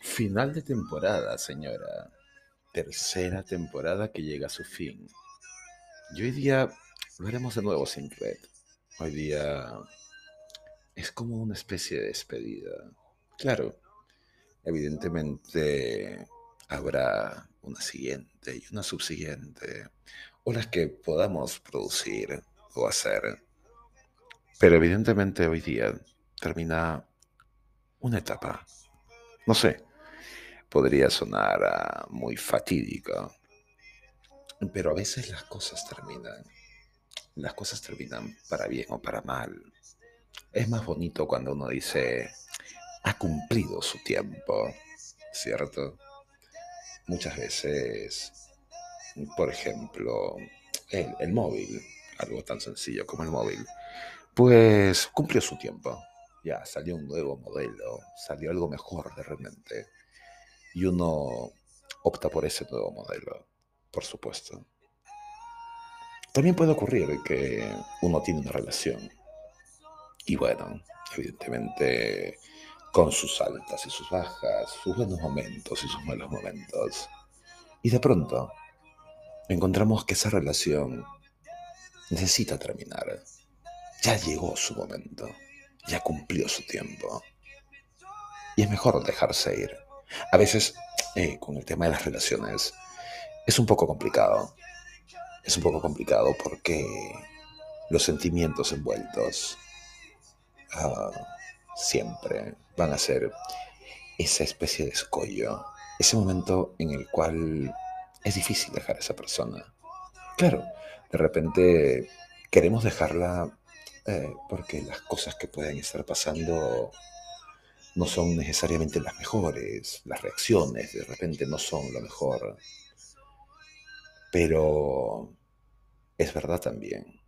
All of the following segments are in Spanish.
Final de temporada, señora. Tercera temporada que llega a su fin. Y hoy día lo haremos de nuevo sin red. Hoy día es como una especie de despedida. Claro, evidentemente habrá una siguiente y una subsiguiente, o las que podamos producir o hacer. Pero evidentemente hoy día termina una etapa. No sé, podría sonar ah, muy fatídico, pero a veces las cosas terminan. Las cosas terminan para bien o para mal. Es más bonito cuando uno dice, ha cumplido su tiempo, ¿cierto? Muchas veces, por ejemplo, el, el móvil, algo tan sencillo como el móvil, pues cumplió su tiempo. Ya salió un nuevo modelo, salió algo mejor de repente. Y uno opta por ese nuevo modelo, por supuesto. También puede ocurrir que uno tiene una relación y bueno, evidentemente con sus altas y sus bajas, sus buenos momentos y sus malos momentos. Y de pronto encontramos que esa relación necesita terminar. Ya llegó su momento, ya cumplió su tiempo. Y es mejor dejarse ir. A veces, eh, con el tema de las relaciones, es un poco complicado. Es un poco complicado porque los sentimientos envueltos ah, siempre van a ser esa especie de escollo, ese momento en el cual es difícil dejar a esa persona. Claro, de repente queremos dejarla eh, porque las cosas que pueden estar pasando no son necesariamente las mejores, las reacciones de repente no son lo mejor. Pero es verdad también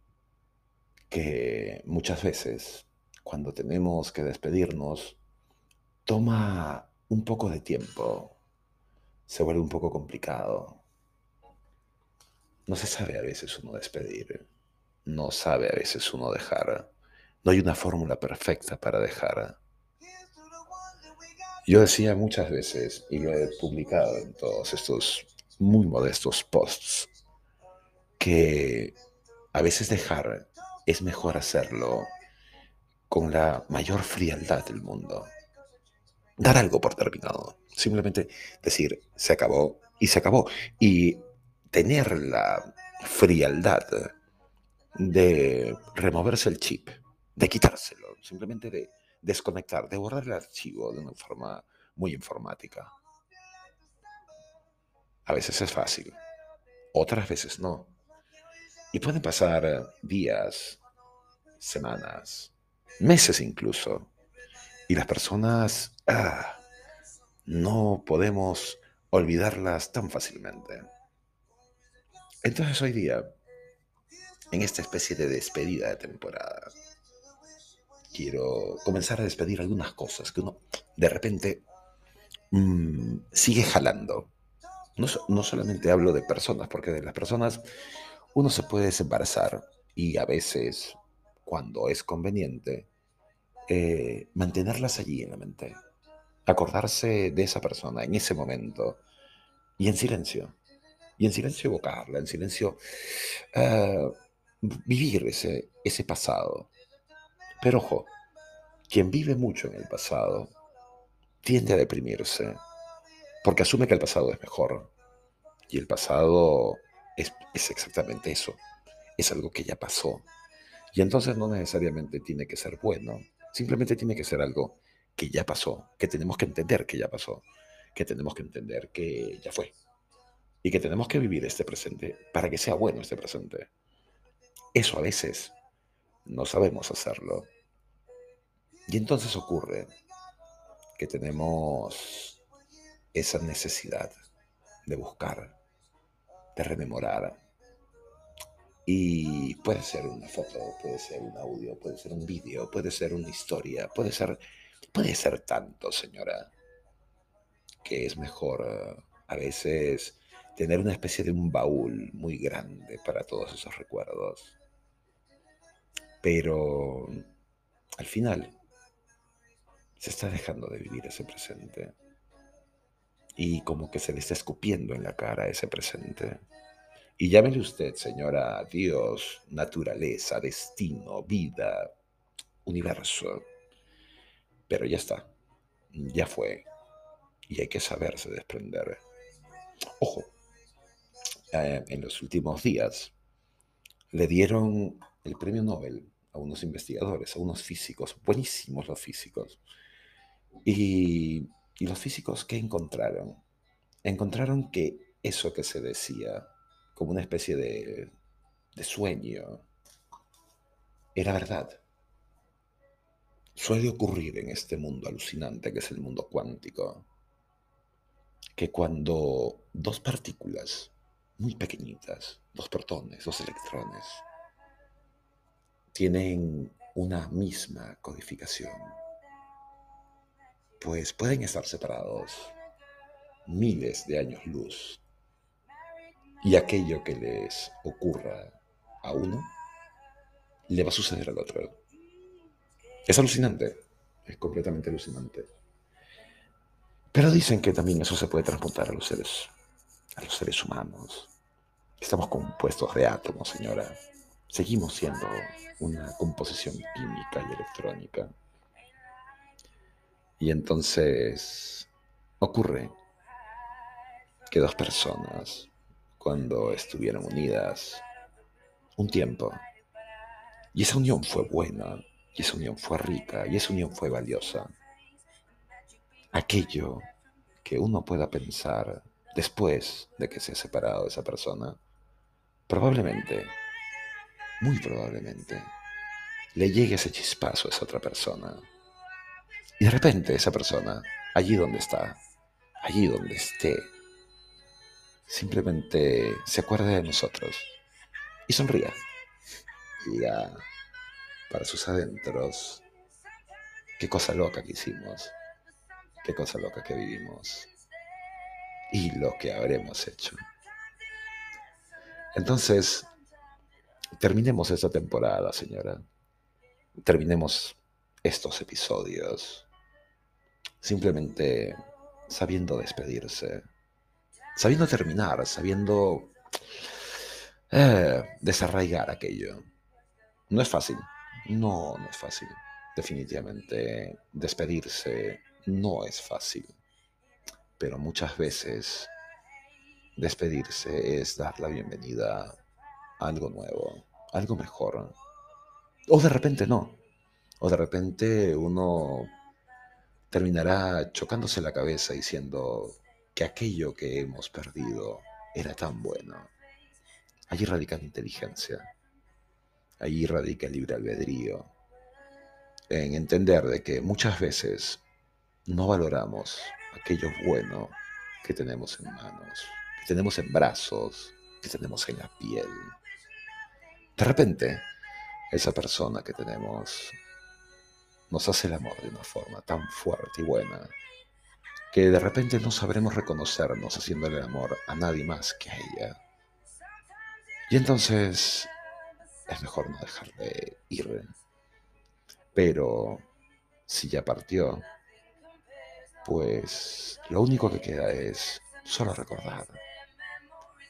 que muchas veces cuando tenemos que despedirnos, toma un poco de tiempo, se vuelve un poco complicado. No se sabe a veces uno despedir, no sabe a veces uno dejar. No hay una fórmula perfecta para dejar. Yo decía muchas veces, y lo he publicado en todos estos muy modestos posts, que a veces dejar es mejor hacerlo con la mayor frialdad del mundo. Dar algo por terminado. Simplemente decir, se acabó y se acabó. Y tener la frialdad de removerse el chip, de quitárselo, simplemente de desconectar, de borrar el archivo de una forma muy informática. A veces es fácil, otras veces no. Y pueden pasar días, semanas, meses incluso. Y las personas ah, no podemos olvidarlas tan fácilmente. Entonces hoy día, en esta especie de despedida de temporada, quiero comenzar a despedir algunas cosas que uno de repente mm, sigue jalando. No, no solamente hablo de personas, porque de las personas uno se puede desembarazar y a veces, cuando es conveniente, eh, mantenerlas allí en la mente, acordarse de esa persona en ese momento y en silencio, y en silencio evocarla, en silencio eh, vivir ese, ese pasado. Pero ojo, quien vive mucho en el pasado tiende a deprimirse porque asume que el pasado es mejor y el pasado es, es exactamente eso, es algo que ya pasó. Y entonces no necesariamente tiene que ser bueno, simplemente tiene que ser algo que ya pasó, que tenemos que entender que ya pasó, que tenemos que entender que ya fue y que tenemos que vivir este presente para que sea bueno este presente. Eso a veces no sabemos hacerlo. Y entonces ocurre que tenemos esa necesidad de buscar, de rememorar. Y puede ser una foto, puede ser un audio, puede ser un vídeo, puede ser una historia, puede ser, puede ser tanto, señora, que es mejor eh, a veces tener una especie de un baúl muy grande para todos esos recuerdos. Pero al final se está dejando de vivir ese presente. Y como que se le está escupiendo en la cara ese presente. Y llámele usted, señora, Dios, naturaleza, destino, vida, universo. Pero ya está, ya fue. Y hay que saberse desprender. Ojo, eh, en los últimos días le dieron el premio Nobel a unos investigadores, a unos físicos, buenísimos los físicos. Y, los físicos, ¿qué encontraron? Encontraron que eso que se decía como una especie de, sueño era verdad. Suele ocurrir en este mundo alucinante que es el mundo cuántico, que cuando dos partículas muy pequeñitas, dos protones, dos electrones, tienen una misma codificación, pues pueden estar separados miles de años luz. Y aquello que les ocurra a uno, le va a suceder al otro. Es alucinante, es completamente alucinante. Pero dicen que también eso se puede transportar a los seres, a los seres humanos. Estamos compuestos de átomos, señora. Seguimos siendo una composición química y electrónica. Y entonces ocurre que dos personas, cuando estuvieron unidas un tiempo, y esa unión fue buena, y esa unión fue rica, y esa unión fue valiosa, aquello que uno pueda pensar después de que se ha separado de esa persona, probablemente, muy probablemente, le llegue ese chispazo a esa otra persona. Y de repente esa persona, allí donde está, allí donde esté, simplemente se acuerde de nosotros y sonría. Y diga para sus adentros, qué cosa loca que hicimos qué cosa loca que vivimos y lo que habremos hecho. Entonces, terminemos esta temporada, señora. Terminemos estos episodios simplemente sabiendo despedirse, sabiendo terminar, sabiendo eh, desarraigar aquello. No es fácil, no, no es fácil. Definitivamente despedirse no es fácil, pero muchas veces despedirse es dar la bienvenida a algo nuevo, algo mejor. O de repente no. O de repente uno terminará chocándose la cabeza diciendo que aquello que hemos perdido era tan bueno. Allí radica la inteligencia. Allí radica el libre albedrío. En entender de que muchas veces no valoramos aquello bueno que tenemos en manos, que tenemos en brazos, que tenemos en la piel. De repente, esa persona que tenemos nos hace el amor de una forma tan fuerte y buena que de repente no sabremos reconocernos haciéndole el amor a nadie más que a ella. Y entonces es mejor no dejar de ir. Pero si ya partió, pues lo único que queda es solo recordar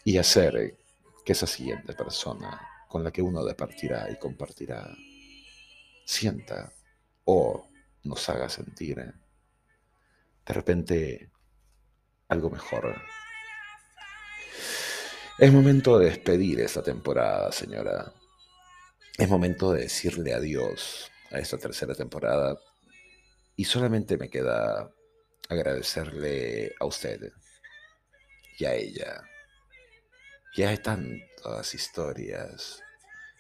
y hacer que esa siguiente persona con la que uno departirá y compartirá sienta o nos haga sentir de repente algo mejor. Es momento de despedir esta temporada, señora. Es momento de decirle adiós a esta tercera temporada y solamente me queda agradecerle a usted y a ella. Ya hay tantas historias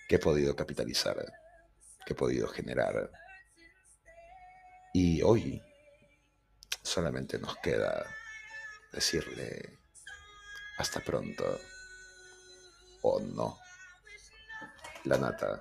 que he podido capitalizar. que he podido generar. Y hoy solamente nos queda decirle hasta pronto o no. La nata